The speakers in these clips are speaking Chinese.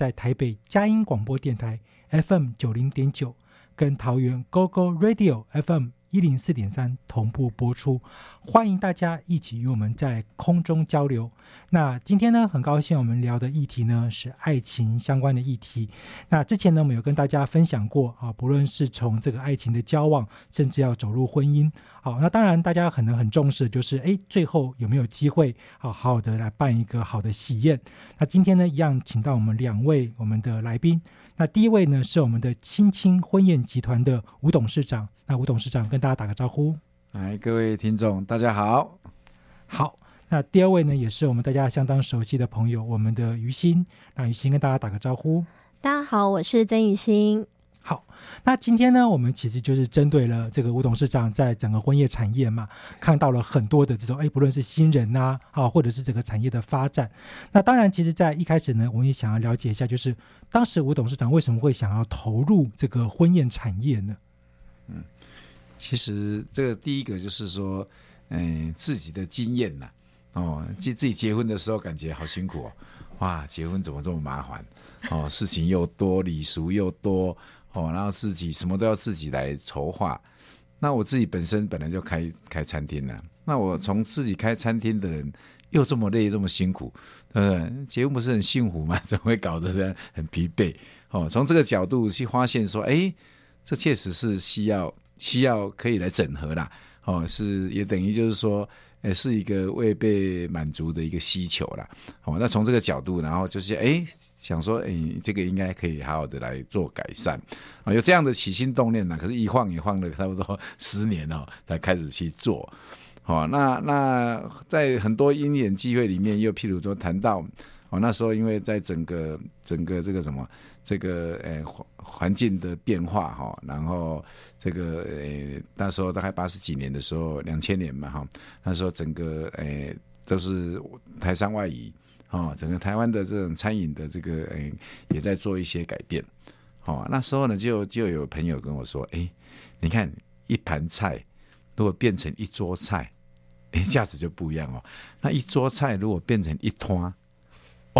在台北佳音广播电台 FM 九零点九，跟桃园 GO GO Radio FM 一零四点三同步播出，欢迎大家一起与我们在空中交流。那今天呢，很高兴我们聊的议题呢是爱情相关的议题。那之前呢，我们有跟大家分享过啊，不论是从这个爱情的交往，甚至要走入婚姻，好，那当然大家可能很重视，就是哎，最后有没有机会好好好的来办一个好的喜宴？那今天呢，一样请到我们两位我们的来宾。那第一位呢，是我们的青青婚宴集团的吴董事长。那吴董事长跟大家打个招呼。来，各位听众，大家好。好。那第二位呢，也是我们大家相当熟悉的朋友，我们的于心。那于心跟大家打个招呼。大家好，我是曾雨欣。好，那今天呢，我们其实就是针对了这个吴董事长在整个婚宴产业嘛，看到了很多的这种，哎，不论是新人呐，啊，或者是整个产业的发展。那当然，其实，在一开始呢，我们也想要了解一下，就是当时吴董事长为什么会想要投入这个婚宴产业呢？嗯，其实这个第一个就是说，嗯，自己的经验呐。哦，自自己结婚的时候感觉好辛苦哦，哇，结婚怎么这么麻烦？哦，事情又多，礼俗又多，哦，然后自己什么都要自己来筹划。那我自己本身本来就开开餐厅了，那我从自己开餐厅的人又这么累，这么辛苦，嗯，结婚不是很幸福吗？怎么会搞得人很疲惫？哦，从这个角度去发现说，哎，这确实是需要需要可以来整合啦。哦，是也等于就是说。也是一个未被满足的一个需求啦。好，那从这个角度，然后就是哎，想说哎，这个应该可以好好的来做改善啊，有这样的起心动念呢。可是，一晃也晃了差不多 十年哦，才开始去做。好，那那在很多因缘机会里面，又譬如说谈到哦，那时候因为在整个整个这个什么这个诶环环境的变化哈，然后。这个呃，那时候大概八十几年的时候，两千年嘛哈，那时候整个诶都是台商外移，哦，整个台湾的这种餐饮的这个诶也在做一些改变，哦，那时候呢就就有朋友跟我说，哎，你看一盘菜如果变成一桌菜，哎价值就不一样哦，那一桌菜如果变成一摊。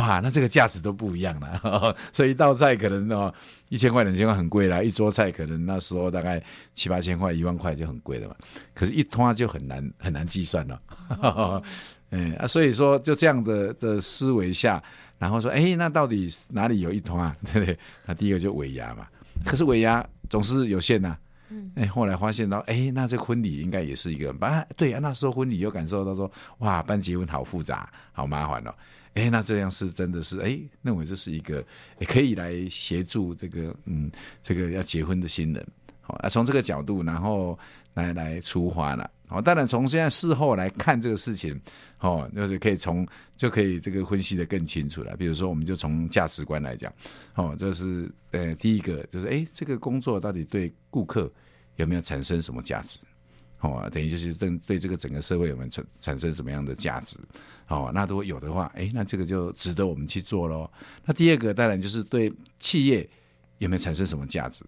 哇，那这个价值都不一样了，所以一道菜可能哦一千块两千块很贵啦，一桌菜可能那时候大概七八千块一万块就很贵了嘛，可是，一拖就很难很难计算了，嗯啊，所以说就这样的的思维下，然后说，哎，那到底哪里有一摊啊？对不对？那第一个就尾牙嘛，可是尾牙总是有限呐，嗯，哎，后来发现到，哎，那这婚礼应该也是一个，啊，对啊，那时候婚礼又感受到说，哇，办结婚好复杂，好麻烦哦。哎，那这样是真的是哎，认为这是一个也可以来协助这个嗯，这个要结婚的新人，好啊，从这个角度然后来来出发了，好，当然从现在事后来看这个事情，哦，就是可以从就可以这个分析的更清楚了。比如说，我们就从价值观来讲，哦，就是呃，第一个就是哎，这个工作到底对顾客有没有产生什么价值？哦，等于就是对对这个整个社会有没有产产生什么样的价值？哦，那如果有的话，哎，那这个就值得我们去做喽。那第二个当然就是对企业有没有产生什么价值？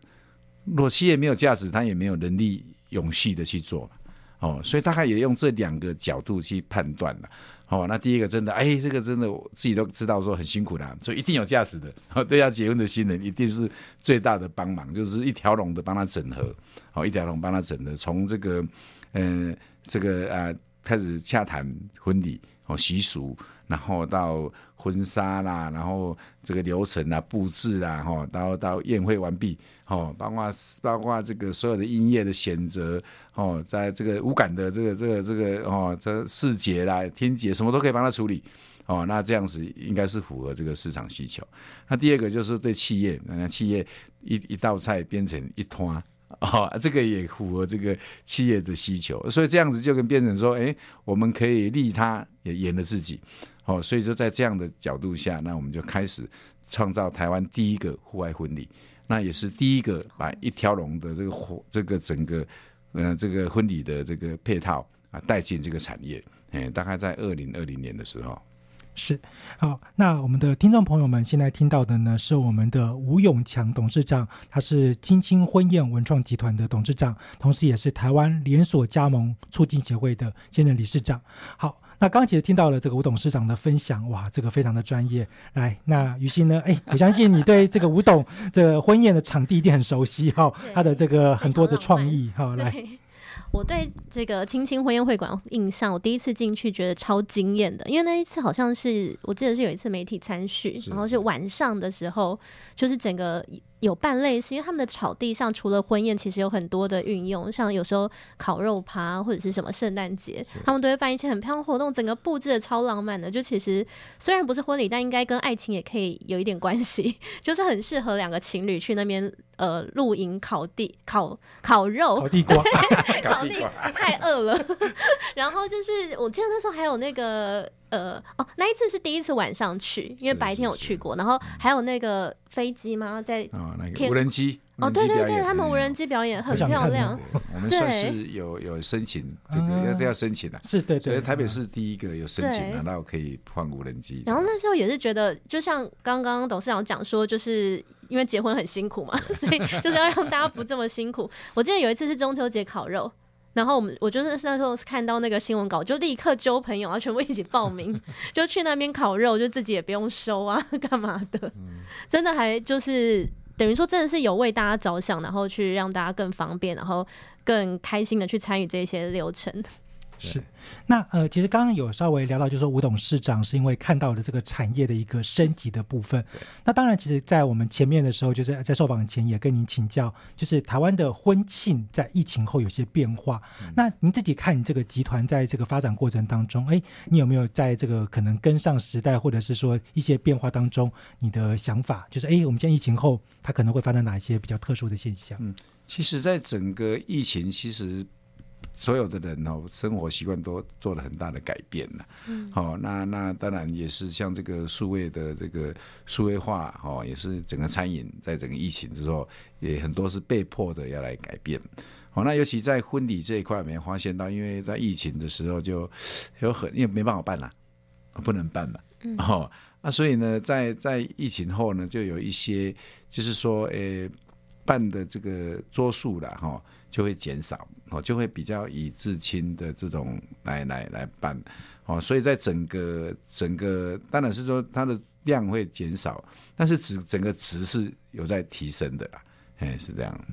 如果企业没有价值，它也没有能力永续的去做。哦，所以大概也用这两个角度去判断了。哦，那第一个真的，哎，这个真的我自己都知道说很辛苦的，所以一定有价值的。哦，对要结婚的新人一定是最大的帮忙，就是一条龙的帮他整合，好，一条龙帮他整合，从这个，嗯，这个啊开始洽谈婚礼哦习俗。然后到婚纱啦，然后这个流程啊、布置啊，哈，到到宴会完毕，哦，包括包括这个所有的音乐的选择，哦，在这个无感的这个这个这个哦，这视觉啦、听觉什么都可以帮他处理，哦，那这样子应该是符合这个市场需求。那第二个就是对企业，那企业一一道菜变成一团。哦，这个也符合这个企业的需求，所以这样子就跟变成说，哎，我们可以利他，也演了自己。哦，所以说在这样的角度下，那我们就开始创造台湾第一个户外婚礼，那也是第一个把一条龙的这个活这个整个嗯这个婚礼的这个配套啊带进这个产业。哎，大概在二零二零年的时候。是，好，那我们的听众朋友们现在听到的呢，是我们的吴永强董事长，他是青青婚宴文创集团的董事长，同时也是台湾连锁加盟促进协会的现任理事长。好，那刚其实听到了这个吴董事长的分享，哇，这个非常的专业。来，那于心呢？哎，我相信你对这个吴董这个婚宴的场地一定很熟悉哈，他的这个很多的创意哈，来。我对这个青青婚宴会馆印象，我第一次进去觉得超惊艳的，因为那一次好像是我记得是有一次媒体参叙，然后是晚上的时候，就是整个。有办类似，因为他们的草地上除了婚宴，其实有很多的运用，像有时候烤肉趴或者是什么圣诞节，他们都会办一些很漂亮活动，整个布置的超浪漫的。就其实虽然不是婚礼，但应该跟爱情也可以有一点关系，就是很适合两个情侣去那边呃露营、烤地、烤烤肉、烤地瓜、烤地瓜太饿了。然后就是我记得那时候还有那个。呃哦，那一次是第一次晚上去，因为白天有去过，然后还有那个飞机吗？在哦，那个无人机哦，对对对，他们无人机表演很漂亮。我们算是有有申请这个要要申请的，是对对。台北市第一个有申请的，那我可以换无人机。然后那时候也是觉得，就像刚刚董事长讲说，就是因为结婚很辛苦嘛，所以就是要让大家不这么辛苦。我记得有一次是中秋节烤肉。然后我们，我就是那时候看到那个新闻稿，就立刻揪朋友，啊全部一起报名，就去那边烤肉，就自己也不用收啊，干嘛的？真的还就是等于说，真的是有为大家着想，然后去让大家更方便，然后更开心的去参与这些流程。是，那呃，其实刚刚有稍微聊到，就是说吴董事长是因为看到了这个产业的一个升级的部分。那当然，其实，在我们前面的时候，就是在受访前也跟您请教，就是台湾的婚庆在疫情后有些变化。那您自己看，你这个集团在这个发展过程当中，哎，你有没有在这个可能跟上时代，或者是说一些变化当中，你的想法就是，哎，我们现在疫情后，它可能会发生哪一些比较特殊的现象？嗯，其实，在整个疫情，其实。所有的人哦，生活习惯都做了很大的改变了。嗯，好，那那当然也是像这个数位的这个数位化，哦，也是整个餐饮在整个疫情之后，也很多是被迫的要来改变。好，那尤其在婚礼这一块，没发现到，因为在疫情的时候就有很因为没办法办了，不能办嘛。嗯，哦，那所以呢，在在疫情后呢，就有一些就是说，诶，办的这个桌数了，哈。就会减少哦，就会比较以至亲的这种来来来办哦，所以在整个整个当然是说它的量会减少，但是值整个值是有在提升的啦，哎是这样。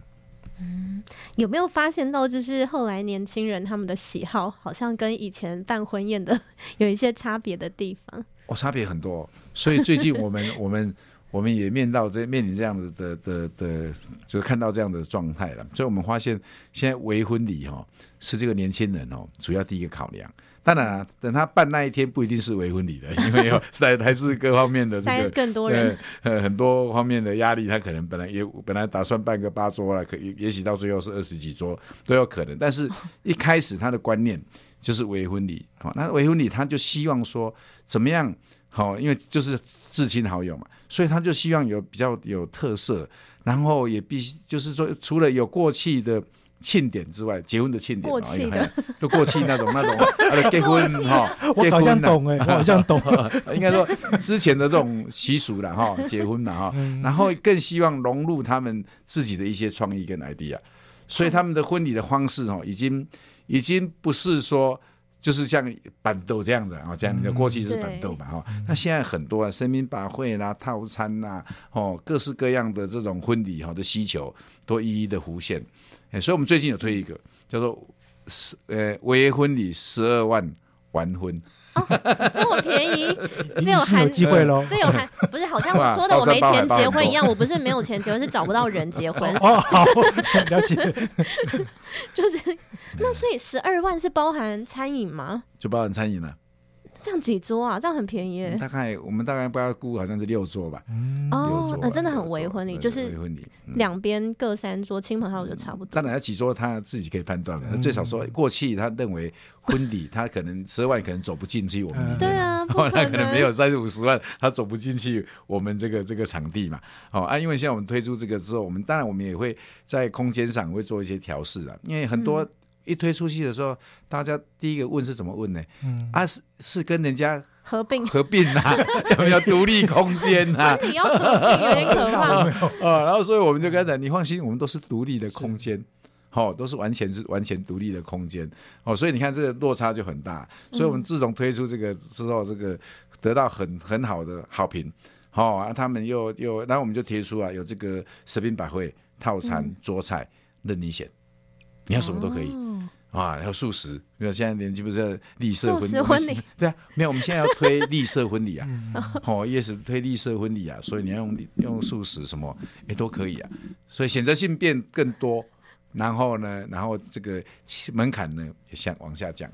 嗯，有没有发现到就是后来年轻人他们的喜好好像跟以前办婚宴的 有一些差别的地方？哦，差别很多，所以最近我们 我们。我们也面到这面临这样子的的的，就看到这样的状态了。所以我们发现，现在为婚礼哈是这个年轻人哦主要第一个考量。当然啊，等他办那一天不一定是为婚礼的，因为有来来自各方面的这个更多人呃很多方面的压力，他可能本来也本来打算办个八桌了，可也也许到最后是二十几桌都有可能。但是一开始他的观念就是为婚礼，好，那为婚礼他就希望说怎么样好，因为就是至亲好友嘛。所以他就希望有比较有特色，然后也必须就是说，除了有过气的庆典之外，结婚的庆典，过气的，就过气那种那种，结婚哈，我好像懂哎，我好像懂，应该说之前的这种习俗了哈，结婚了哈，然后更希望融入他们自己的一些创意跟 idea，所以他们的婚礼的方式哦，已经已经不是说就是像板豆这样子啊，这样的过去是板豆嘛哈。那现在很多啊，生命百会啦、套餐呐，哦，各式各样的这种婚礼哈的需求都一一的浮现。哎，所以我们最近有推一个叫做十呃，微婚礼十二万完婚。这么便宜，这有含机会喽？这有含不是？好像我说的我没钱结婚一样，我不是没有钱结婚，是找不到人结婚。哦，好了解。就是那所以十二万是包含餐饮吗？就包含餐饮了。这样几桌啊？这样很便宜。大概我们大概不要估，好像是六桌吧。哦，那真的很为婚礼，就是婚礼，两边各三桌，亲朋好友就差不多。当然要几桌，他自己可以判断了。最少说过去他认为婚礼，他可能十二万可能走不进去我们。对啊，他可能没有三十五十万，他走不进去我们这个这个场地嘛。哦啊，因为现在我们推出这个之后，我们当然我们也会在空间上会做一些调试啊，因为很多。一推出去的时候，大家第一个问是怎么问呢？嗯，啊是是跟人家合并合并啊，有没有独立空间啊？你要合并有点可怕啊。然后所以我们就跟他讲，你放心，我们都是独立的空间，好，都是完全是完全独立的空间。哦，所以你看这个落差就很大。所以我们自从推出这个之后，这个得到很很好的好评。好啊，他们又又，然后我们就提出啊，有这个食品百汇套餐桌菜任你选，你要什么都可以。啊，还有素食，因为现在年纪不是绿色婚礼，对啊，没有，我们现在要推绿色婚礼啊，哦，也是推绿色婚礼啊，所以你要用用素食什么，也，都可以啊，所以选择性变更多，然后呢，然后这个门槛呢也向往下降。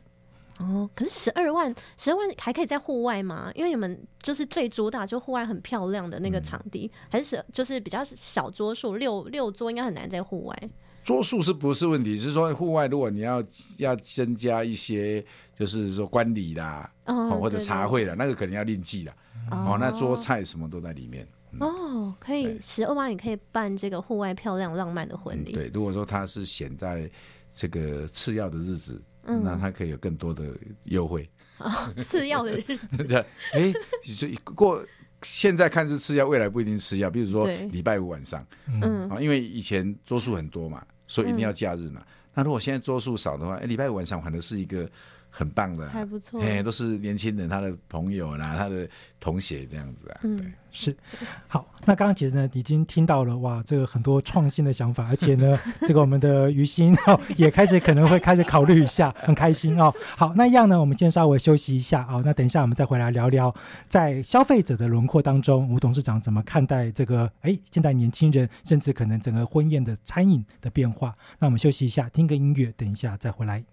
哦，可是十二万，十二万还可以在户外吗？因为你们就是最主打就户外很漂亮的那个场地，还是就是比较小桌数，六六桌应该很难在户外。桌数是不是问题？是说户外如果你要要增加一些，就是说观礼啦，哦，或者茶会的，那个可能要另计的。哦，那桌菜什么都在里面。哦，可以十二万也可以办这个户外漂亮浪漫的婚礼。对，如果说他是选在这个次要的日子，那他可以有更多的优惠。哦，次要的日子。哎，这过现在看是次要，未来不一定次要。比如说礼拜五晚上，嗯，啊，因为以前桌数很多嘛。所以一定要假日嘛？那如果现在桌数少的话，哎，礼拜五晚上反正是一个很棒的，还不错，哎，都是年轻人，他的朋友啦，他的同学这样子啊，对。是，好，那刚刚其实呢，已经听到了哇，这个很多创新的想法，而且呢，这个我们的于心哦，也开始可能会开始考虑一下，很开心哦。好，那一样呢，我们先稍微休息一下哦，那等一下我们再回来聊聊，在消费者的轮廓当中，吴董事长怎么看待这个？哎，现在年轻人甚至可能整个婚宴的餐饮的变化。那我们休息一下，听个音乐，等一下再回来。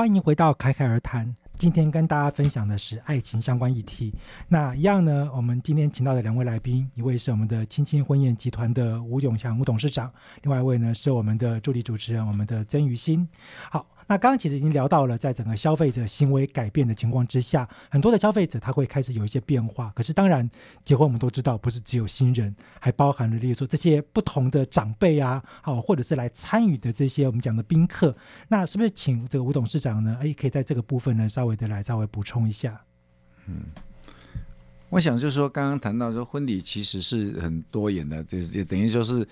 欢迎回到侃侃而谈。今天跟大家分享的是爱情相关议题。那一样呢，我们今天请到的两位来宾，一位是我们的亲亲婚宴集团的吴永祥吴董事长，另外一位呢是我们的助理主持人，我们的曾于新。好。那刚刚其实已经聊到了，在整个消费者行为改变的情况之下，很多的消费者他会开始有一些变化。可是当然，结婚我们都知道，不是只有新人，还包含了例如说这些不同的长辈啊，好，或者是来参与的这些我们讲的宾客。那是不是请这个吴董事长呢？哎，可以在这个部分呢，稍微的来稍微补充一下。嗯，我想就是说，刚刚谈到说婚礼其实是很多元的，就是也等于说是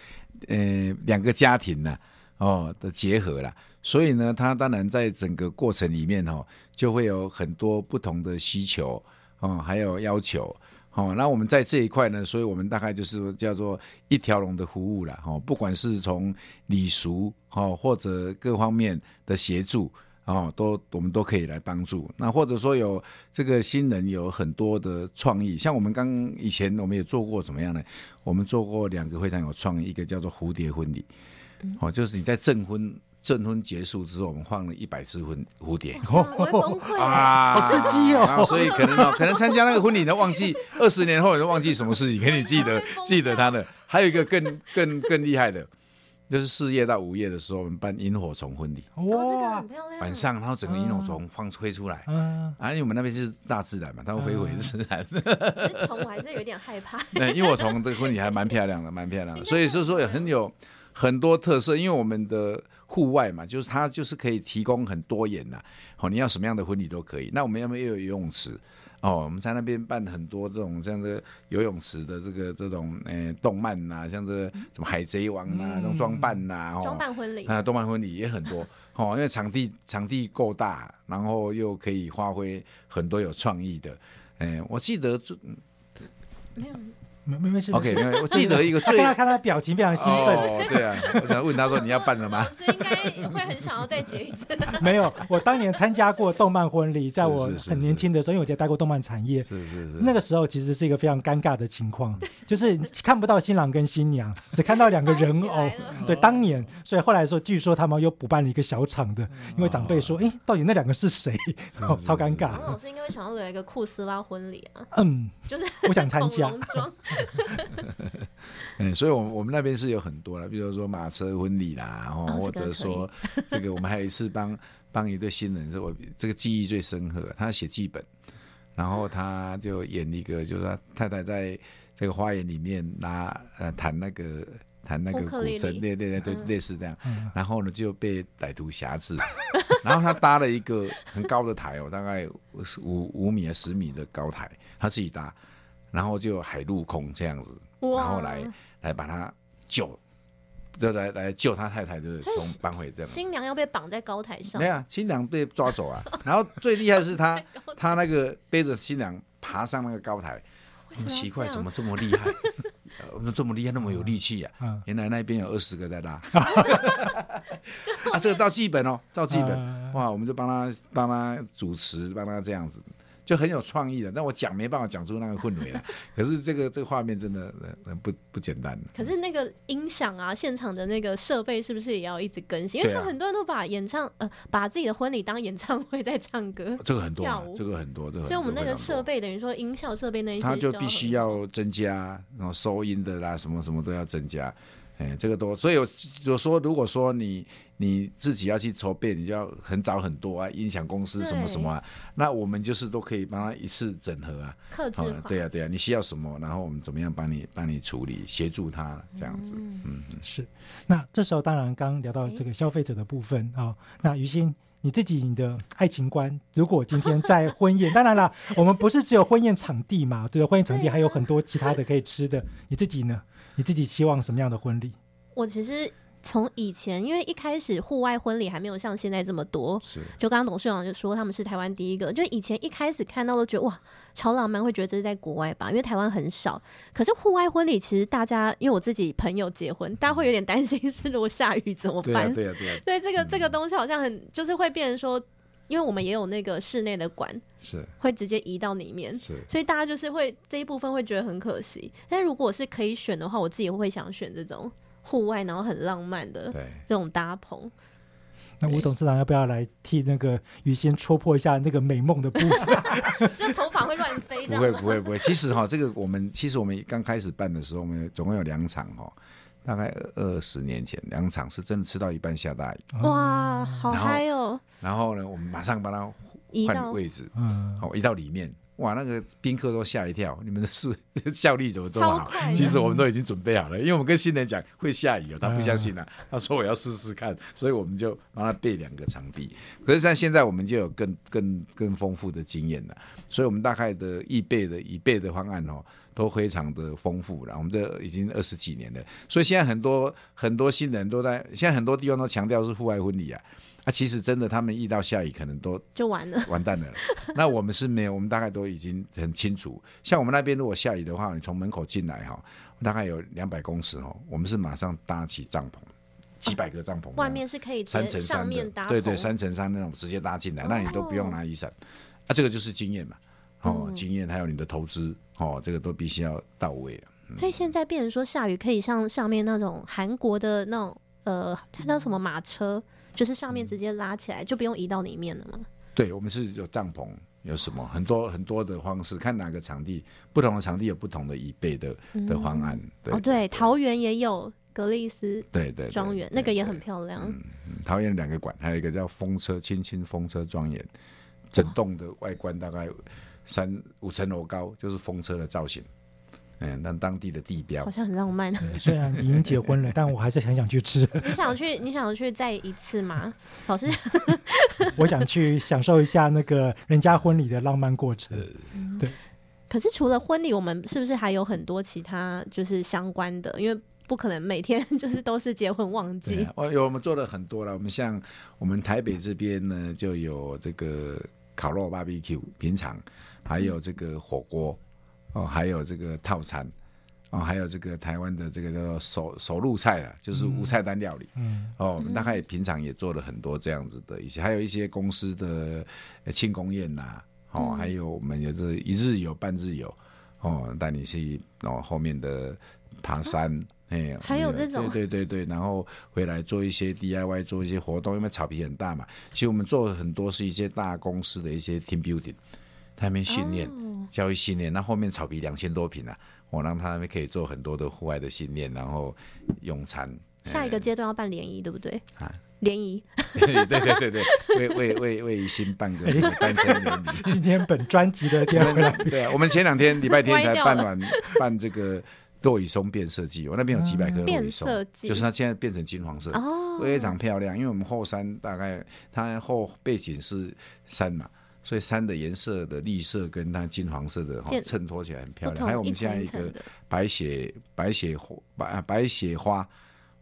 呃两个家庭呢哦的结合了。所以呢，他当然在整个过程里面哦，就会有很多不同的需求哦，还有要求哦。那我们在这一块呢，所以我们大概就是叫做一条龙的服务了哦。不管是从礼俗哦，或者各方面的协助哦，都我们都可以来帮助。那或者说有这个新人有很多的创意，像我们刚以前我们也做过怎么样呢？我们做过两个非常有创意，一个叫做蝴蝶婚礼，哦，就是你在证婚。证婚结束之后，我们放了一百只婚蝴蝶，我会崩溃啊！好刺激哦！所以可能哦，可能参加那个婚礼都忘记，二十年后你都忘记什么事情，给你记得 记得他的。还有一个更更更厉害的，就是四月到五月的时候，我们办萤火虫婚礼，哇，晚上然后整个萤火虫放飞出来，嗯，啊，因为我们那边是大自然嘛，它会飞回自然。虫我还是有点害怕。那萤火虫这个婚礼还蛮漂亮的，蛮漂亮的，所以是说也很有很多特色，因为我们的。户外嘛，就是它就是可以提供很多元呐，好，你要什么样的婚礼都可以。那我们要不又有游泳池？哦，我们在那边办很多这种像这游泳池的这个这种诶动漫呐，像这什么海贼王呐，那种装扮呐，装扮婚礼啊，动漫婚礼也很多哦，因为场地场地够大，然后又可以发挥很多有创意的。诶，我记得就没有。没没没事，OK，没有。我记得一个 最看他表情非常兴奋，对啊，我想问他说你要办了吗？老师应该会很想要再结一次。没有，我当年参加过动漫婚礼，在我很年轻的时候，因为我在待过动漫产业，是是是。那个时候其实是一个非常尴尬的情况，就是看不到新郎跟新娘，只看到两个人偶。对，当年，所以后来说，据说他们又补办了一个小场的，因为长辈说，哎，到底那两个是谁？超尴尬。老师应该会想要来一个库斯拉婚礼啊。嗯，就是我想参加。嗯，所以，我我们那边是有很多了，比如说马车婚礼啦，然后或者说这个，我们还有一次帮帮一对新人，是我这个记忆最深刻。他写剧本，然后他就演一个，就是他太太在这个花园里面拿呃弹那个弹那个古筝，对对对对，类似这样。然后呢就被歹徒挟制，然后他搭了一个很高的台哦，大概五五米啊十米的高台，他自己搭。然后就海陆空这样子，然后来来把他救，就来来救他太太，就是从搬回这样。新娘要被绑在高台上，没有，新娘被抓走啊。然后最厉害的是他，他那个背着新娘爬上那个高台，很奇怪，怎么这么厉害？我们这么厉害，那么有力气呀？原来那边有二十个在拉。啊，这个照剧本哦，照剧本，哇，我们就帮他帮他主持，帮他这样子。就很有创意的，但我讲没办法讲出那个氛围来。可是这个这个画面真的不不简单。可是那个音响啊，现场的那个设备是不是也要一直更新？因为很多人都把演唱呃把自己的婚礼当演唱会在唱歌，这个很多，这个很多，所以我们那个设备等于说音效设备那一些，它就必须要增加，然后收音的啦，什么什么都要增加。哎，这个多，所以有就说，如果说你你自己要去筹备，你就要很早很多啊，音响公司什么什么啊，那我们就是都可以帮他一次整合啊，克制对啊对啊，你需要什么，然后我们怎么样帮你帮你处理，协助他这样子，嗯，是。那这时候当然刚聊到这个消费者的部分啊，那于心你自己你的爱情观，如果今天在婚宴，当然了，我们不是只有婚宴场地嘛，对，婚宴场地还有很多其他的可以吃的，你自己呢？你自己期望什么样的婚礼？我其实从以前，因为一开始户外婚礼还没有像现在这么多，是就刚刚董事长就说他们是台湾第一个，就以前一开始看到都觉得哇超浪漫，会觉得这是在国外吧，因为台湾很少。可是户外婚礼其实大家，因为我自己朋友结婚，大家会有点担心是如果下雨怎么办？对啊对啊。对这个这个东西好像很就是会变成说。因为我们也有那个室内的馆，是会直接移到里面，是，所以大家就是会这一部分会觉得很可惜。但如果是可以选的话，我自己会想选这种户外，然后很浪漫的这种搭棚。那吴董事长要不要来替那个于先戳破一下那个美梦的部分？就头发会乱飞这不会？不会不会，其实哈，这个我们其实我们刚开始办的时候，我们总共有两场哈，大概二十年前两场是真的吃到一半下大雨，哇，好嗨哦！然后呢，我们马上把它移到换位置，嗯，哦，移到里面，哇，那个宾客都吓一跳，你们的速 效率怎么这么好其实我们都已经准备好了，因为我们跟新人讲会下雨哦，他不相信啊，他说我要试试看，所以我们就帮他备两个场地。可是像现在我们就有更更更丰富的经验了，所以我们大概的预备的预备的方案哦。都非常的丰富了，我们这已经二十几年了，所以现在很多很多新人都在，现在很多地方都强调是户外婚礼啊，啊，其实真的他们遇到下雨可能都就完了。完蛋了。那我们是没有，我们大概都已经很清楚。像我们那边如果下雨的话，你从门口进来哈，大概有两百公尺哦，我们是马上搭起帐篷，几百个帐篷，外面是可以三乘三上面搭的，对对，三乘三那种直接搭进来，哦那你都不用拿雨伞啊，这个就是经验嘛。哦，嗯经验还有你的投资哦，这个都必须要到位啊。所以现在变成说下雨可以像上面那种韩国的那种呃，它叫什么马车，就是上面直接拉起来，就不用移到里面了嘛。对，我们是有帐篷，有什么很多很多的方式，看哪个场地，不同的场地有不同的预备的的方案。对哦，对，桃园也有格丽斯对对对庄园，那个也很漂亮。嗯桃园两个馆，还有一个叫风车青青风车庄园，整栋的外观大概三五层楼高，就是风车的造型。嗯，那当地的地标好，像很浪漫。虽然已经结婚了，但我还是很想去吃。你想去？你想去再一次吗？老师，我想去享受一下那个人家婚礼的浪漫过程。对可是除了婚礼，我们是不是还有很多其他就是相关的？因为不可能每天 就是都是结婚旺季对啊，我有我们做了很多了。我们像我们台北这边呢，就有这个烤肉 BBQ 平常，还有这个火锅哦，还有这个套餐哦，还有这个台湾的这个叫做手手入菜啊，就是无菜单料理。嗯，哦，我们大概平常也做了很多这样子的一些，还有一些公司的呃庆功宴呐、哦，还有我们有这一日游、半日游，哦，带你去哦后面的爬山，哎、还有这种？对对对对，然后回来做一些 DIY，做一些活动，因为草皮很大嘛，其实我们做很多是一些大公司的一些 team building，他那边训练、哦教育训练，那后面草皮两千多平啊，我让他们可以做很多的户外的训练，然后用餐。下一个阶段要办联谊，对不对？啊联谊 对对对对对，为为为为新办个这个单身联谊。今天本专辑的第二位来宾，对啊，我们前两天礼拜天才办完 办这个落羽松变色季，我那边有几百棵落羽松就是它现在变成金黄色，哦，非常漂亮。因为我们后山大概它后背景是山嘛，所以山的颜色的绿色跟它金黄色的哈衬托起来很漂亮。还有我们一现在一个白雪白雪花白啊白雪花，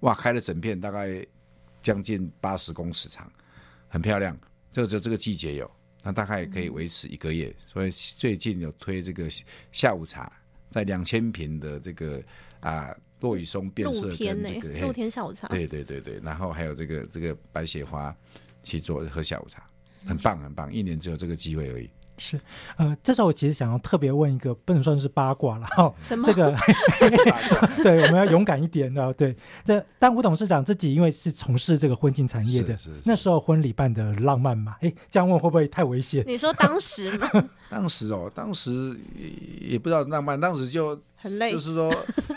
哇，开了整片，大概将近八十公尺长，很漂亮。这个只有这个季节有，那大概也可以维持一个月。所以最近有推这个下午茶，在两千平的这个啊落羽松变色跟这个，露嘿天下午茶，对对对对，然后还有这个这个白雪花去做喝下午茶，很棒很棒，一年只有这个机会而已。是呃，这时候我其实想要特别问一个，不能算是八卦了哈。什么这个对，我们要勇敢一点的。对，这但吴董事长自己因为是从事这个婚庆产业的，是是是那时候婚礼办的浪漫嘛？哎，这样问会不会太危险？你说当时吗？当时哦，当时也也不知道浪漫，当时就很累就是说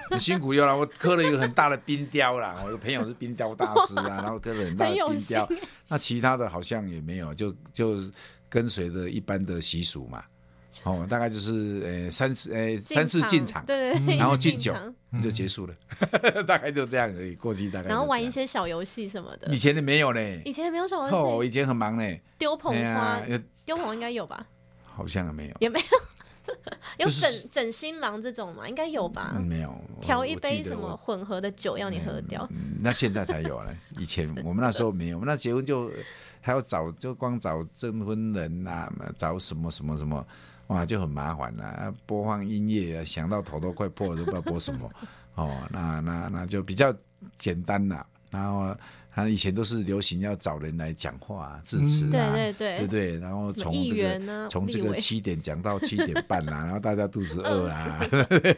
很辛苦。又让，我刻了一个很大的冰雕啦，我的朋友是冰雕大师啊，然后刻了很大的冰雕。那其他的好像也没有，就就跟随着一般的习俗嘛。哦，大概就是呃三次呃三次进场，对对对，然后敬酒就结束了，大概就这样而已。过去大概然后玩一些小游戏什么的以。前的没有呢，以前没有小哦，游戏，以前很忙呢。丢捧哎花丢捧应该有吧？好像没有，也没有，整整新郎这种嘛？应该有吧嗯？没有。调一杯什么混合的酒要你喝掉，嗯，那现在才有了，以前我们那时候没有，我们那结婚就还要找，就光找证婚人呐、找什么什么什么，哇，就很麻烦啦、播放音乐啊，想到头都快破了，都不知道播什么。哦，那那那就比较简单了。然后他以前都是流行要找人来讲话、啊、致辞嗯啊，对对对。对不对？然后从这个从这个七点讲到七点半啦、然后大家肚子饿啊，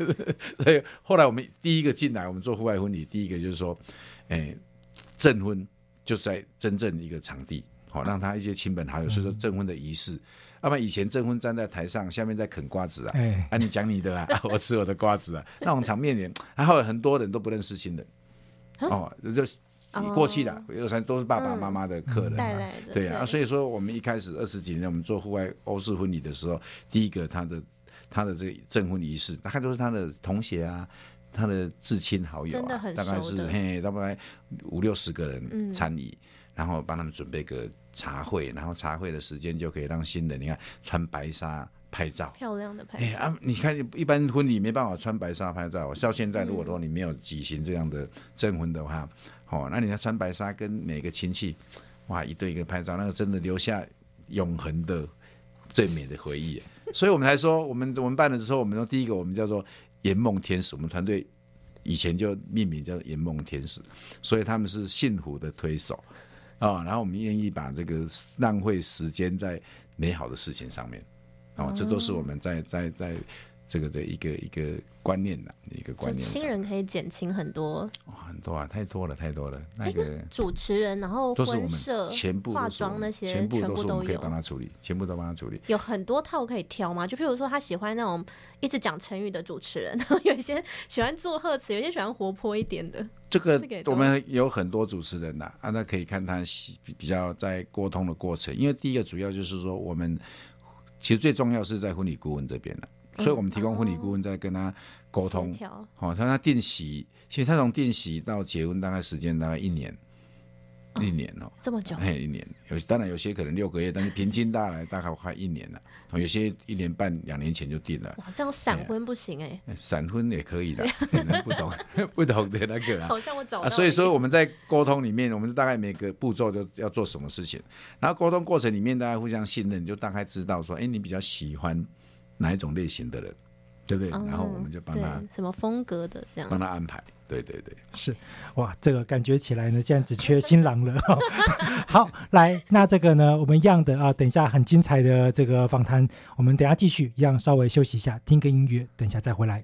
所以后来我们第一个进来，我们做户外婚礼，第一个就是说，哎，证婚就在真正一个场地，好让他一些亲朋好友，所以说证婚的仪式。要不然以前证婚站在台上，下面在啃瓜子啊，哎。啊你讲你的啊，啊我吃我的瓜子啊，那种场面也，还有很多人都不认识新人，哦，就哦过去了，二三都是爸爸妈妈的客人嘛，带来的对啊，所以说我们一开始二十几年我们做户外欧式婚礼的时候，第一个他的他的这个证婚仪式，大概都是他的同学啊。他的至亲好友啊大概是嘿，大概五六十个人嗯参与，然后帮他们准备个茶会，然后茶会的时间就可以让新人你看穿白纱拍照，漂亮的拍照，哎啊，你看一般婚礼没办法穿白纱拍照，到现在如果说你没有举行这样的证婚的话，哦，那你要穿白纱跟每个亲戚，哇，一对一个拍照，那个真的留下永恒的最美的回忆。所以我们才说，我们我们办的时候，我们说第一个我们叫做圆梦天使，我们团队以前就命名叫圆梦天使，所以他们是幸福的推手啊、然后我们愿意把这个浪费时间在美好的事情上面，哦，这都是我们在在在这个的一个一个观念呐，一个观念。新人可以减轻很多。多啊，太多了，太多了。那哎，个那主持人，然后都是我们、全部化妆那些，全部都是我们可以帮。他处理，全部都帮他处理。有很多套可以挑吗？就譬如说，他喜欢那种一直讲成语的主持人，然 后有一些喜欢做贺词，有些喜欢活泼一点的。这个我们有很多主持人呐、啊，那可以看他喜比比较在沟通的过程，因为第一个主要就是说我们其实最重要是在婚礼顾问这边了，所以我们提供婚礼顾问在跟他沟通好、他他定席，其实他从定席到结婚大概时间大概一年，一年哦，这么久，哎，一年。有当然有些可能六个月，但是平均大来大概快一年了，哦有些一年半两年前就定了。哇，这样闪婚不行哎、哎闪婚也可以的，可能 不懂 不懂的那个啊，好像我找啊，了所以说我们在沟通里面，我们大概每个步骤都要做什么事情，然后沟通过程里面大家互相信任，就大概知道说，哎，你比较喜欢哪一种类型的人，对不对？然后我们就帮他对什么风格的这样。帮。他安排，对对对。是哇，这个感觉起来呢，现在只缺新郎了。好，来，那这个呢，我们一样的啊，等一下很精彩的这个访谈，我们等下继续，一样稍微休息一下，听个音乐，等一下再回来。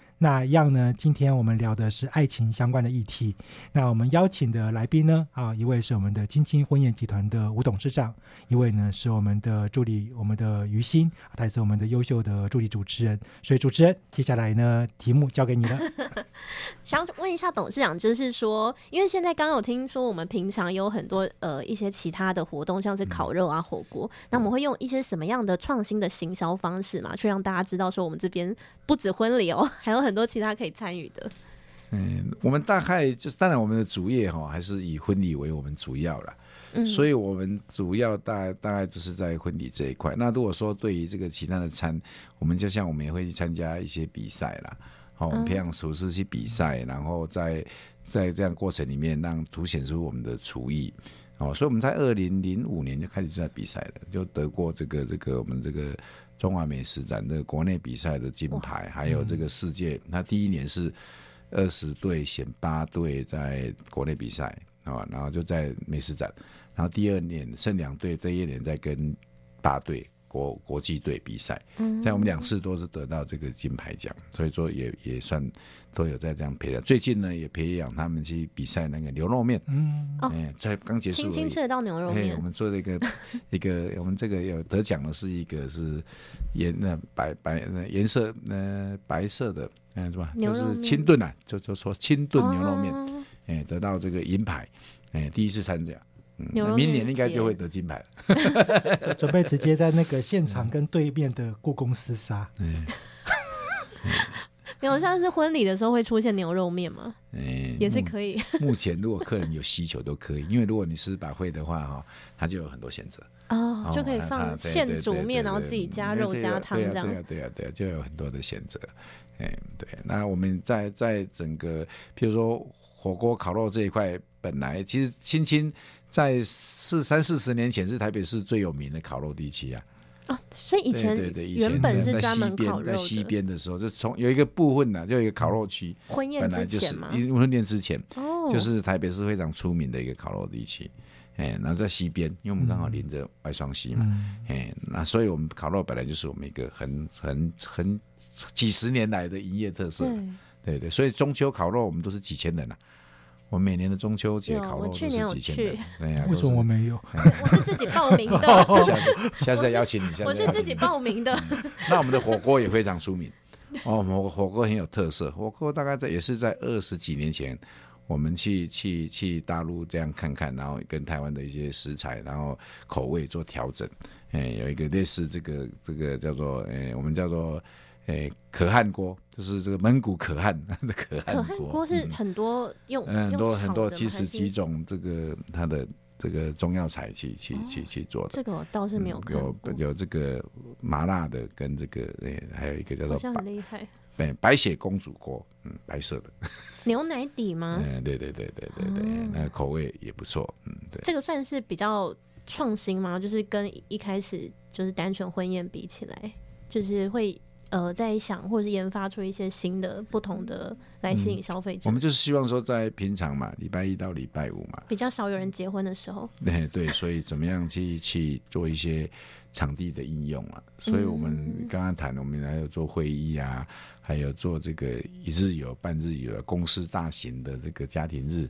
那一样呢？今天我们聊的是爱情相关的议题。那我们邀请的来宾呢？啊，一位是我们的金青婚宴集团的吴董事长，一位呢是我们的助理，我们的于心，他也是我们的优秀的助理主持人。所以主持人，接下来呢，题目交给你了。想问一下董事长，就是说，因为现在刚刚有听说，我们平常有很多呃一些其他的活动，像是烤肉啊、火锅，那我们会用一些什么样的创新的行销方式嘛，去让大家知道说，我们这边不止婚礼哦，还有很。很多其他可以参与的。嗯，我们大概就是，当然我们的主业哈，还是以婚礼为我们主要了。嗯，所以我们主要大大概就是在婚礼这一块。那如果说对于这个其他的餐，我们就像我们也会去参加一些比赛啦，好，我们培养厨师去比赛，然后在在这样过程里面，让凸显出我们的厨艺。哦，所以我们在二零零五年就开始在比赛了，就得过这个这个我们这个。中华美食展的国内比赛的金牌，还有这个世界，那第一年是二十队选八队在国内比赛啊，然后就在美食展，然后第二年剩两队，第一年在跟八队。国国际队比赛，在我们两次都是得到这个金牌奖，所以说也也算都有在这样培养。最近呢，也培养他们去比赛那个牛肉面，嗯，哎，在刚结束，轻轻吃得到牛肉面。我们做了一个一个，我们这个有得奖的是一个是颜那白白颜色呃白色的，嗯是吧？就是清炖啊，就就说清炖牛肉面，哎，得到这个银牌，哎，第一次参加。嗯明年应该就会得金牌了，准备直接在那个现场跟对面的故宫厮杀。嗯，有像是婚礼的时候会出现牛肉面吗？嗯，也是可以。目前如果客人有需求都可以，因为如果你是百会的话哈，它就有很多选择哦，就可以放现煮面，然后自己加肉加汤这样。对啊，对啊，对啊，就有很多的选择。哎，对。那我们在在整个，譬如说火锅、烤肉这一块，本来其实青青。在四三四十年前是台北市最有名的烤肉地区啊！啊，所以以前对对，以前在西边，在西边的时候，就从有一个部分呢，就有一个烤肉区。婚宴之前吗？婚宴之前，哦，就是台北市非常出名的一个烤肉地区。哎，然后在西边，因为我们刚好临着外双溪嘛，哎，那所以我们烤肉本来就是我们一个很很很几十年来的营业特色。对对，所以中秋烤肉我们都是几千人啊。我每年的中秋节烤肉都是几千人，对呀，为什么我没有？我是自己报名的，下次下次再邀请你。我是自己报名的。那我们的火锅也非常出名哦，我们火锅很有特色。火锅大概在也是在二十几年前，我们去去去大陆这样看看，然后跟台湾的一些食材，然后口味做调整。哎，有一个类似这个这个叫做哎，我们叫做。诶，可汗锅就是这个蒙古可汗 的可汗锅。可汗锅是很多用很多很多七十几种这个它的这个中药材去去去去做的。这个我倒是没有看有有这个麻辣的跟这个诶，还有一个叫做好像很厉害。对，白雪公主锅，嗯，白色的。牛奶底吗？嗯，对对对对对对，那个口味也不错，嗯，对。这个算是比较创新吗？就是跟一开始就是单纯婚宴比起来，就是会。呃，在想或者是研发出一些新的、不同的来吸引消费者。我们就是希望说，在平常嘛，礼拜一到礼拜五嘛，比较少有人结婚的时候。对对，所以怎么样去去做一些场地的应用啊？所以我们刚刚谈，我们还有做会议啊，还有做这个一日游、半日游、公司大型的这个家庭日。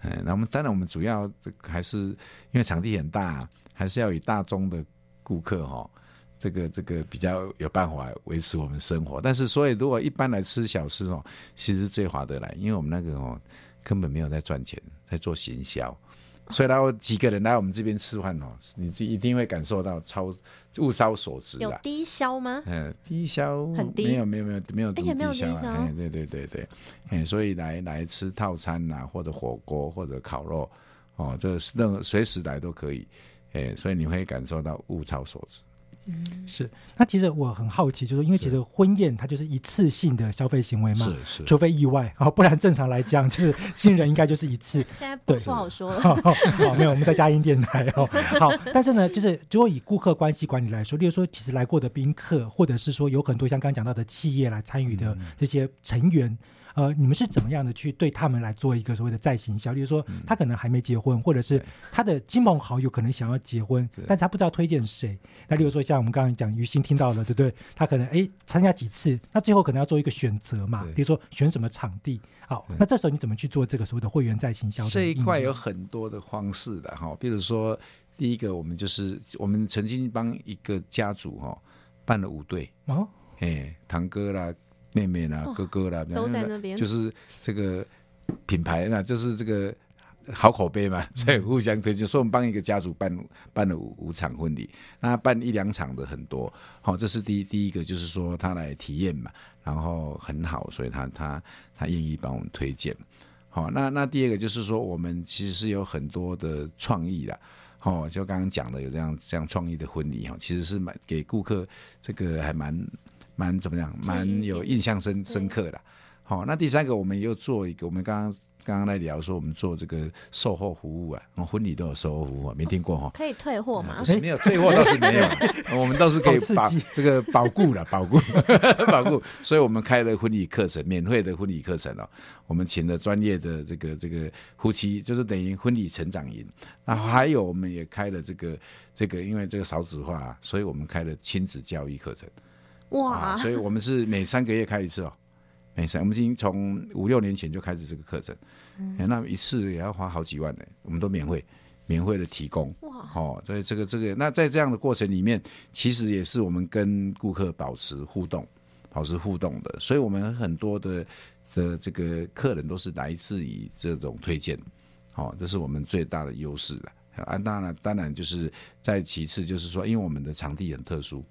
嗯，那我们当然我们主要还是因为场地很大，还是要以大众的顾客哈。这个这个比较有办法维持我们生活，但是所以如果一般来吃小吃哦，其实最划得来，因为我们那个哦根本没有在赚钱，在做行销，所以然后几个人来我们这边吃饭哦，你就一定会感受到超物超所值有低消吗？嗯，低消很低，没有没有没有没有低消啊，哎对对对对，哎所以来来吃套餐呐，或者火锅或者烤肉哦，这任何随时来都可以，哎所以你会感受到物超所值。是。那其实我很好奇，就是因为其实婚宴它就是一次性的消费行为嘛，是是除非意外啊，不然正常来讲，就是 新人应该就是一次。现在不不好说了。好，好，没有，我们在佳音电台哦。好，但是呢，就是如果以顾客关系管理来说，例如说，其实来过的宾客，或者是说有很多像刚刚讲到的企业来参与的这些成员。呃，你们是怎么样的去对他们来做一个所谓的再行销？例如说，他可能还没结婚，或者是他的亲朋好友可能想要结婚，但是他不知道推荐谁。那例如说，像我们刚刚讲于心听到了，对不对？他可能哎参加几次，那最后可能要做一个选择嘛，对。比如说选什么场地。好，那这时候你怎么去做这个所谓的会员再行销的这一块有很多的方式的哈，比如说第一个，我们就是我们曾经帮一个家族哈办了五对，哦，哎，堂哥啦、妹妹啦、哇哥哥啦，都在那边就是这个品牌那就是这个好口碑嘛，所以互相推荐。所以我们帮一个家族办办了五五场婚礼，那办一两场的很多。好、这是第一第一个，就是说他来体验嘛，然后很好，所以他他他愿意帮我们推荐。好、那那第二个就是说，我们其实是有很多的创意的。哦，就刚刚讲的有这样这样创意的婚礼哈，其实是蛮给顾客这个还蛮蛮怎么样，蛮有印象深深刻的。好、那第三个我们又做一个，我们刚刚刚刚在聊说我们做这个售后服务啊，我们婚礼都有售后服务啊，没听过哈、可以退货吗不？是没有退货倒是 没有，我们倒是可以保这个保固了，保固 保固，所以我们开了婚礼课程，免费的婚礼课程哦，我们请了专业的这个这个夫妻，就是等于婚礼成长营，然后还有我们也开了这个这个，因为这个少子化、啊，所以我们开了亲子教育课程。哇。啊，，所以我们是每三个月开一次哦，每三我们已经从五六年前就开始这个课程，哎那一次也要花好几万呢，我们都免费，免费的提供。哇，哦，所以这个这个，那在这样的过程里面，其实也是我们跟顾客保持互动，保持互动的，所以我们很多的的这个客人都是来自于这种推荐，哦，这是我们最大的优势了。啊，当然，当然就是再其次就是说，因为我们的场地很特殊，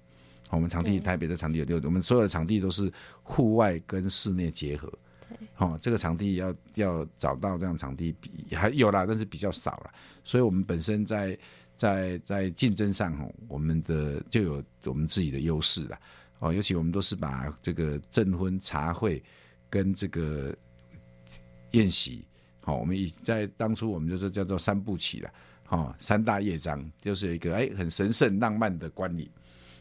我们场地台北的场地有六，我们所有的场地都是户外跟室内结合。对，哦，这个场地要要找到这样场地比还有啦，但是比较少了，所以我们本身在在在竞争上哦，我们的就有我们自己的优势了。哦，尤其我们都是把这个证婚茶会跟这个宴席，好、我们以在当初我们就是叫做三部曲了，哦，三大乐章就是有一个哎很神圣浪漫的观礼，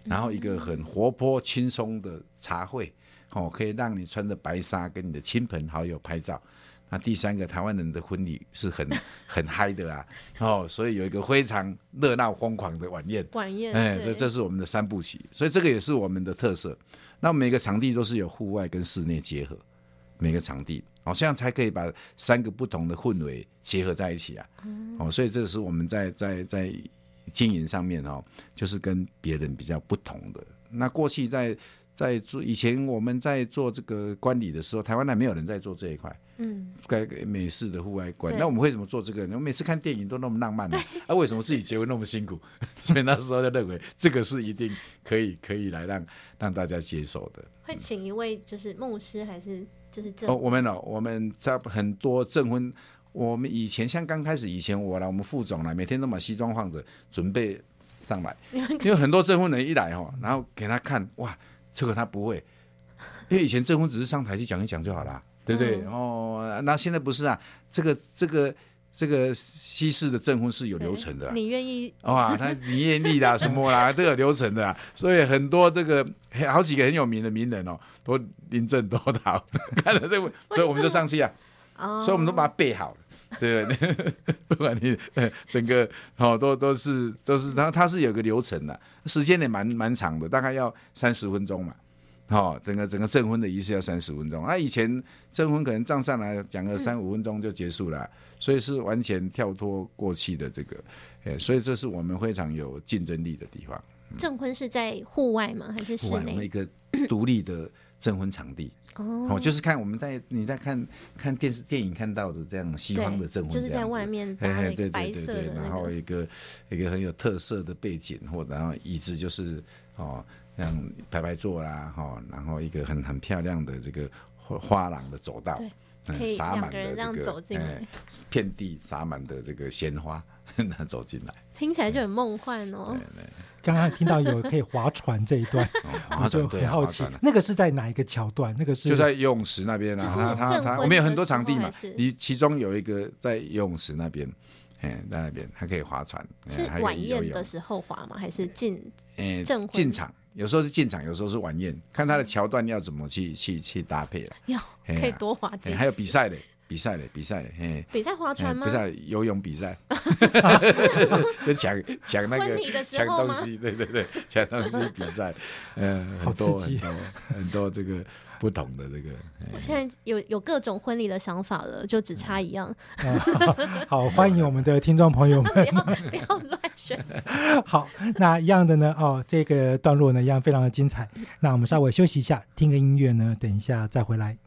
然后一个很活泼轻松的茶会，哦，可以让你穿着白纱跟你的亲朋好友拍照。那第三个，台湾人的婚礼是很 很嗨的啊，哦，所以有一个非常热闹疯狂的晚宴，晚宴，哎，所以这是我们的三部曲，所以这个也是我们的特色。那每个场地都是有户外跟室内结合，每个场地，哦，这样才可以把三个不同的氛围结合在一起啊。哦，所以这是我们在在在经营上面哦，就是跟别人比较不同的。那过去在在做以前我们在做这个观礼的时候，台湾还没有人在做这一块。嗯，该美式的户外观，那我们为什么做这个呢？我每次看电影都那么浪漫呢、啊，为什么自己结婚那么辛苦？所以那时候就认为这个是一定可以可以来让让大家接受的。会请一位就是牧师还是就是正哦，我们哦，我们在很多证婚，我们以前像刚开始以前我来，我们副总来，每天都把西装放着准备上来，因为很多证婚人一来哈，然后给他看，哇，这个他不会，因为以前证婚只是上台去讲一讲就好了，对不对？嗯哦，那现在不是啊，这个这个这个西式的证婚是有流程的啊、你愿意哇，他你愿意啦什么啦，这个流程的、啊，所以很多这个好几个很有名的名人哦，都临阵脱逃，看了这个，所以我们就上去啊，哦，所以我们都把它备好了。对不对？不管你呃整个哦，都都是都是它它是有个流程的，时间也蛮蛮长的，大概要三十分钟嘛。哦，整个整个证婚的仪式要三十分钟，那以前证婚可能账上来讲个三五分钟就结束了，所以是完全跳脱过去的这个，哎，所以这是我们非常有竞争力的地方。证婚是在户外吗？还是室内我们一？个独立的证婚场地，哦。哦，就是看我们在你在看看电视电影看到的这样西方的证婚就是在外面搭嘿嘿，那个对白色对对对，然后一个一个很有特色的背景，或然后椅子就是哦，像排排坐啦，哈、然后一个很很漂亮的这个花花廊的走道可以洒满两个人这样的这个走进来哎遍地洒满的这个鲜花，那走进来，听起来就很梦幻哦刚刚听到有可以划船这一段，哦 我就很好奇那个是在哪一个桥段？那个是就在游泳池那边啊，就是他他他，我们有很多场地嘛你其中有一个在游泳池那边，哎，在那边还可以划船，哎是晚宴的，时候划吗？还是进？哎进场有时候是进场，有时候是晚宴，看他的桥段要怎么去去去搭配了。可以多花几次？哎还有比赛的，比赛的，比赛，嘿。比赛划哎船吗比赛游泳比赛，就抢抢那个抢东西，对对对，抢东西比赛，呃，好很多刺激很多很多这个不同的这个，哎我现在有有各种婚礼的想法了，就只差一样，啊 好，欢迎我们的听众朋友们。不要不要乱选。好，那一样的呢，哦，这个段落呢一样非常的精彩。那我们稍微休息一下，听个音乐呢，等一下再回来。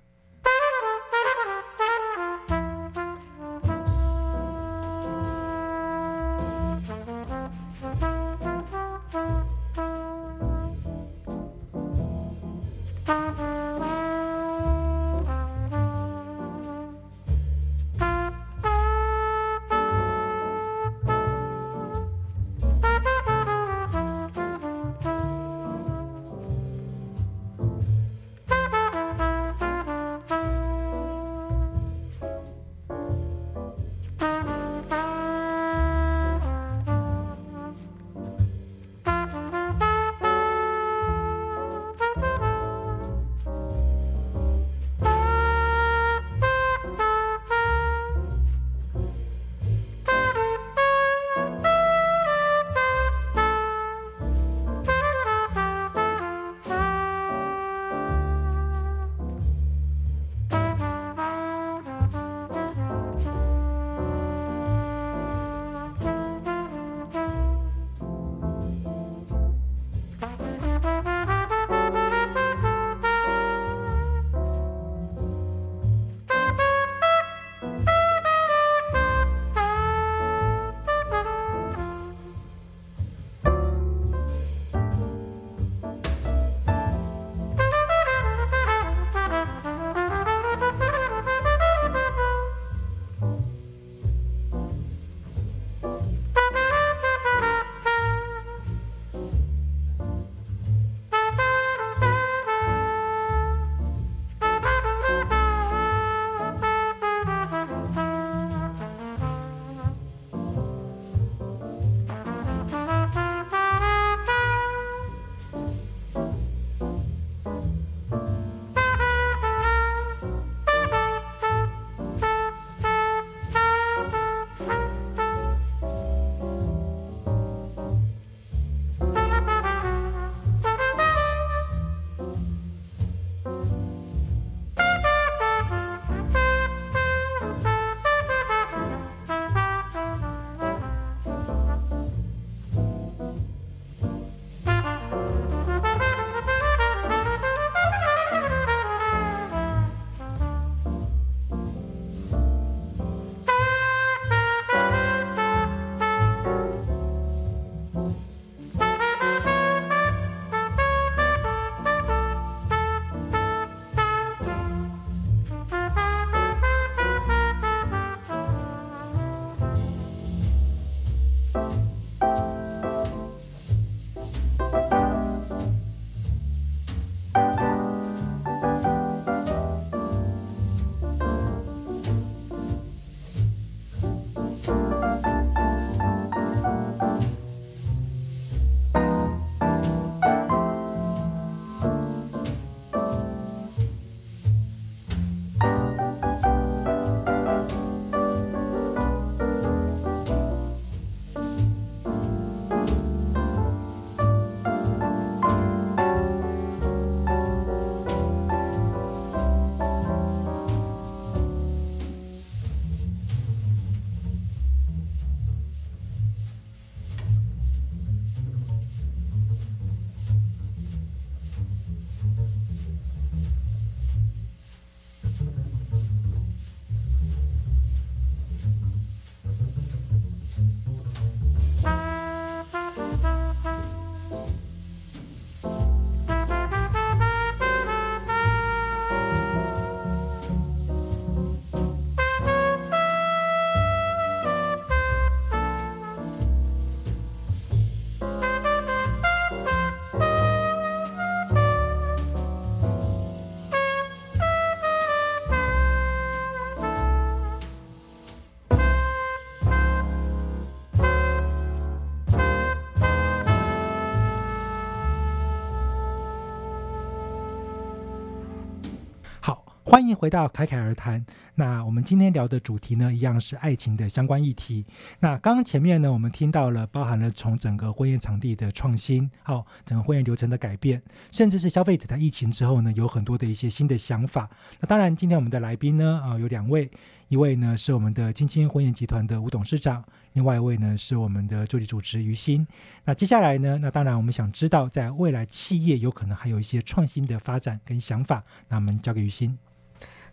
欢迎回到凯凯而谈。那我们今天聊的主题呢，一样是爱情的相关议题。那刚刚前面呢，我们听到了包含了从整个婚宴场地的创新，好，整个婚宴流程的改变，甚至是消费者在疫情之后呢，有很多的一些新的想法。那当然，今天我们的来宾呢，啊，有两位，一位呢是我们的金青婚宴集团的吴董事长，另外一位呢是我们的助理主持于心。那接下来呢，那当然我们想知道，在未来企业有可能还有一些创新的发展跟想法，那我们交给于心。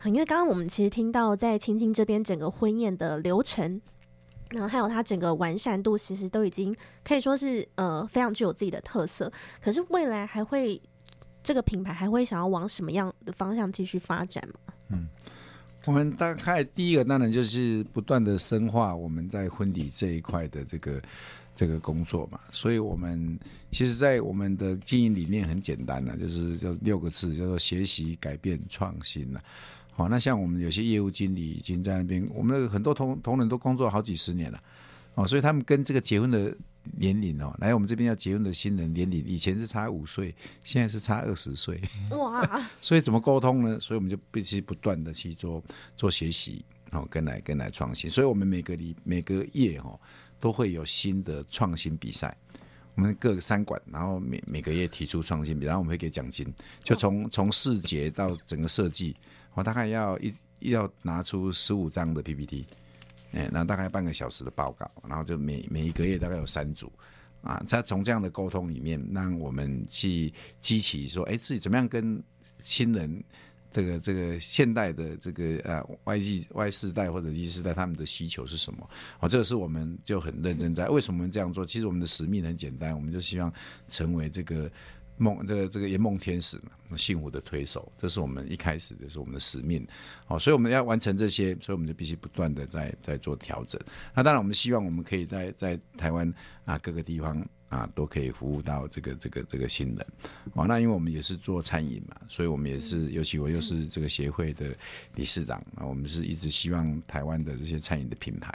因为刚刚我们其实听到在青青这边整个婚宴的流程，然后还有它整个完善度，其实都已经可以说是呃非常具有自己的特色。可是未来还会这个品牌还会想要往什么样的方向继续发展吗？嗯，我们大概第一个当然就是不断的深化我们在婚礼这一块的这个这个工作嘛。所以我们其实，在我们的经营理念很简单的，就是叫六个字，叫做学习、改变、创新了。好，那像我们有些业务经理已经在那边，我们很多同同仁都工作好几十年了，哦，所以他们跟这个结婚的年龄哦，来我们这边要结婚的新人年龄，以前是差五岁，现在是差二十岁，哇！所以怎么沟通呢？所以我们就必须不断的去做做学习，哦，跟来跟来创新。所以我们每个礼每个月哦，都会有新的创新比赛，我们各个三馆，然后每每个月提出创新比，然后我们会给奖金，就从从视觉到整个设计。我大概要一要拿出十五张的 PPT，哎，然后大概半个小时的报告，然后就每每一个月大概有三组，啊，他从这样的沟通里面，让我们去激起说，哎，自己怎么样跟新人这个这个现代的这个呃 Y G Y 世代或者 Z 世代他们的需求是什么？哦，这个是我们就很认真在。为什么我们这样做？其实我们的使命很简单，我们就希望成为这个。梦这个这个圆梦天使嘛，幸福的推手，这是我们一开始的是我们的使命，哦，所以我们要完成这些，所以我们就必须不断的在在做调整。那当然，我们希望我们可以在在台湾啊各个地方啊都可以服务到这个这个这个新人，哦，那因为我们也是做餐饮嘛，所以我们也是，尤其我又是这个协会的理事长啊，我们是一直希望台湾的这些餐饮的品牌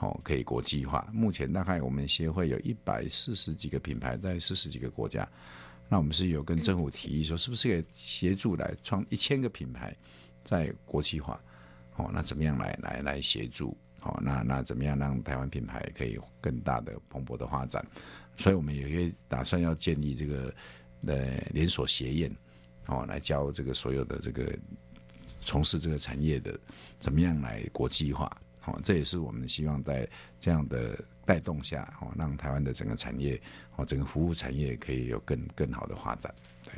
哦可以国际化。目前大概我们协会有一百四十几个品牌在四十几个国家。那我们是有跟政府提议说，是不是可以协助来创一千个品牌在国际化？哦，那怎么样来来来协助？哦，那那怎么样让台湾品牌可以更大的蓬勃的发展？所以我们也会打算要建立这个呃连锁协宴，哦，来教这个所有的这个从事这个产业的怎么样来国际化？哦，这也是我们希望在这样的。带动下，哦，让台湾的整个产业，哦，整个服务产业可以有更更好的发展。对。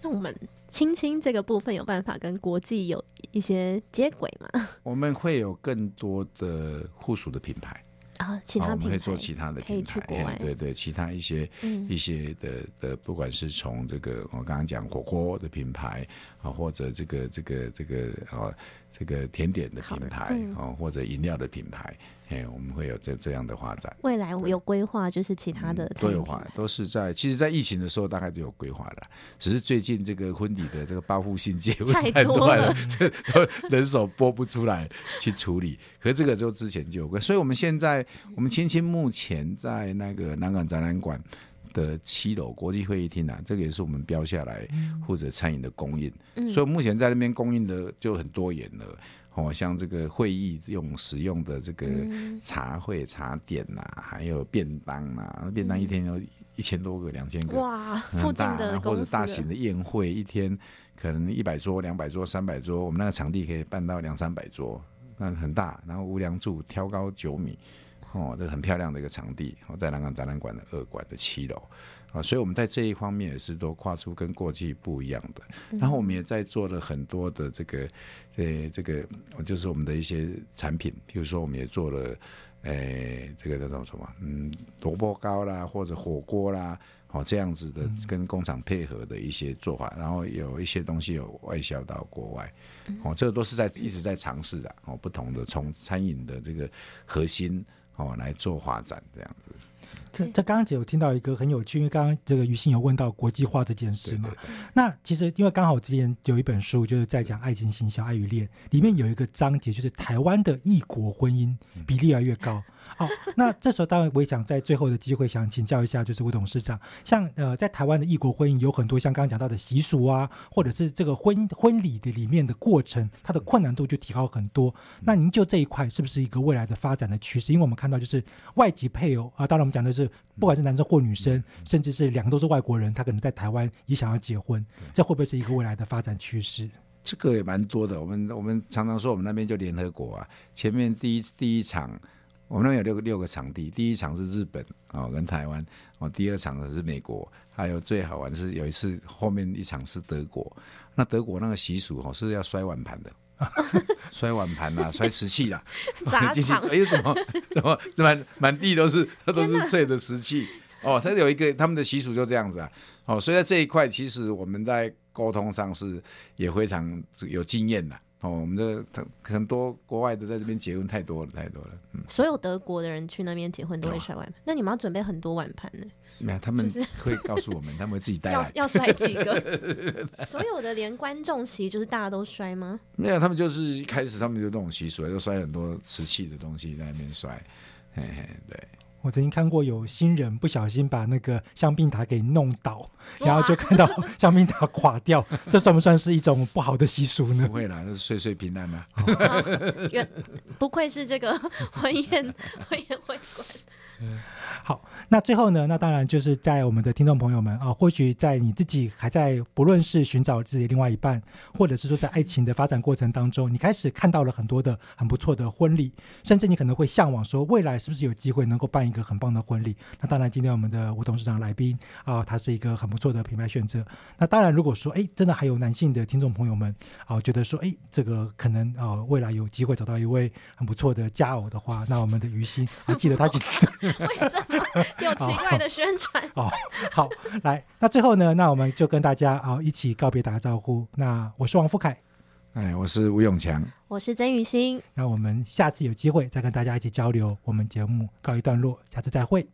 那我们青青这个部分有办法跟国际有一些接轨吗？我们会有更多的附属的品牌啊，其他我们会做其他的品牌，对对，其他一些一些的的，不管是从这个我刚刚讲火锅的品牌啊，或者这个这个这个啊。这个甜点的品牌哦，或者饮料的品牌，哎，我们会有这这样的发展。未来我有规划，就是其他的都有划，都是在。其实，在疫情的时候，大概都有规划了。只是最近这个婚礼的这个报复性结婚太多了，这人手拨不出来去处理。可是这个就之前就有过，所以我们现在，我们亲亲目前在那个南港展览馆。的七楼国际会议厅啊，这个也是我们标下来负责餐饮的供应，所以目前在那边供应的就很多元了。哦，像这个会议用使用的这个茶会茶点呐，还有便当啊，便当一天有一千多个、两千个，哇，很大。或者大型的宴会，一天可能一百桌、两百桌、三百桌，我们那个场地可以办到两三百桌，那很大。然后无梁柱挑高九米。哦，这很漂亮的一个场地，哦，在南港展览馆的二馆的七楼，啊，所以我们在这一方面也是都跨出跟过去不一样的。然后我们也在做了很多的这个，呃，这个就是我们的一些产品，比如说我们也做了，诶，这个叫做什么？嗯，萝卜糕啦，或者火锅啦，哦，这样子的跟工厂配合的一些做法。然后有一些东西有外销到国外，哦，这个都是在一直在尝试的，哦，不同的从餐饮的这个核心。哦来做发展这样子。这这刚刚姐有听到一个很有趣，因为刚刚这个于心有问到国际化这件事嘛。那其实因为刚好之前有一本书就是在讲爱情行销、爱与恋，里面有一个章节就是台湾的异国婚姻比例越来越高。好，那这时候当然我也想在最后的机会想请教一下，就是吴董事长，像呃在台湾的异国婚姻有很多像刚刚讲到的习俗啊，或者是这个婚婚礼的里面的过程，它的困难度就提高很多。那您就这一块是不是一个未来的发展的趋势？因为我们看到就是外籍配偶啊，当然我们讲的是不管是男生或女生，甚至是两个都是外国人，他可能在台湾也想要结婚，这会不会是一个未来的发展趋势？这个也蛮多的。我们我们常常说我们那边就联合国啊，前面第一第一场。我们那边有六个六个场地，第一场是日本哦跟台湾哦，第二场是美国，还有最好玩的是有一次后面一场是德国。那德国那个习俗哦是要摔碗盘的，摔碗盘啊，摔瓷器啦，砸 场哎怎么怎么满满地都是，它都是碎的瓷器哦。他有一个他们的习俗就这样子啊哦，所以在这一块其实我们在沟通上是也非常有经验的。哦，我们的很很多国外的在这边结婚太多了，太多了。嗯，所有德国的人去那边结婚都会摔碗盘，那你们要准备很多碗盘呢？没有，他们会告诉我们，他们会自己带来。要摔几个？所有的连观众席就是大家都摔吗？没有，他们就是一开始他们就这种习俗，就摔很多瓷器的东西在那边摔。嘿嘿，对。我曾经看过有新人不小心把那个香槟塔给弄倒，然后就看到香槟塔垮掉，这算不算是一种不好的习俗呢？不会啦，是岁岁平安呐。不愧是这个婚宴婚宴会馆。好，那最后呢？那当然就是在我们的听众朋友们啊，或许在你自己还在不论是寻找自己的另外一半，或者是说在爱情的发展过程当中，你开始看到了很多的很不错的婚礼，甚至你可能会向往说未来是不是有机会能够办一个很棒的婚礼？那当然，今天我们的吴董事长来宾啊，他是一个很不错的品牌选择。那当然，如果说哎，真的还有男性的听众朋友们啊，觉得说哎，这个可能啊，未来有机会找到一位很不错的佳偶的话，那我们的于心啊，记得他 为什么？有奇怪的宣传哦，好，来，那最后呢，那我们就跟大家啊一起告别，打个招呼。那我是王富凯，哎，我是吴永强，我是曾雨欣。那我们下次有机会再跟大家一起交流。我们节目告一段落，下次再会。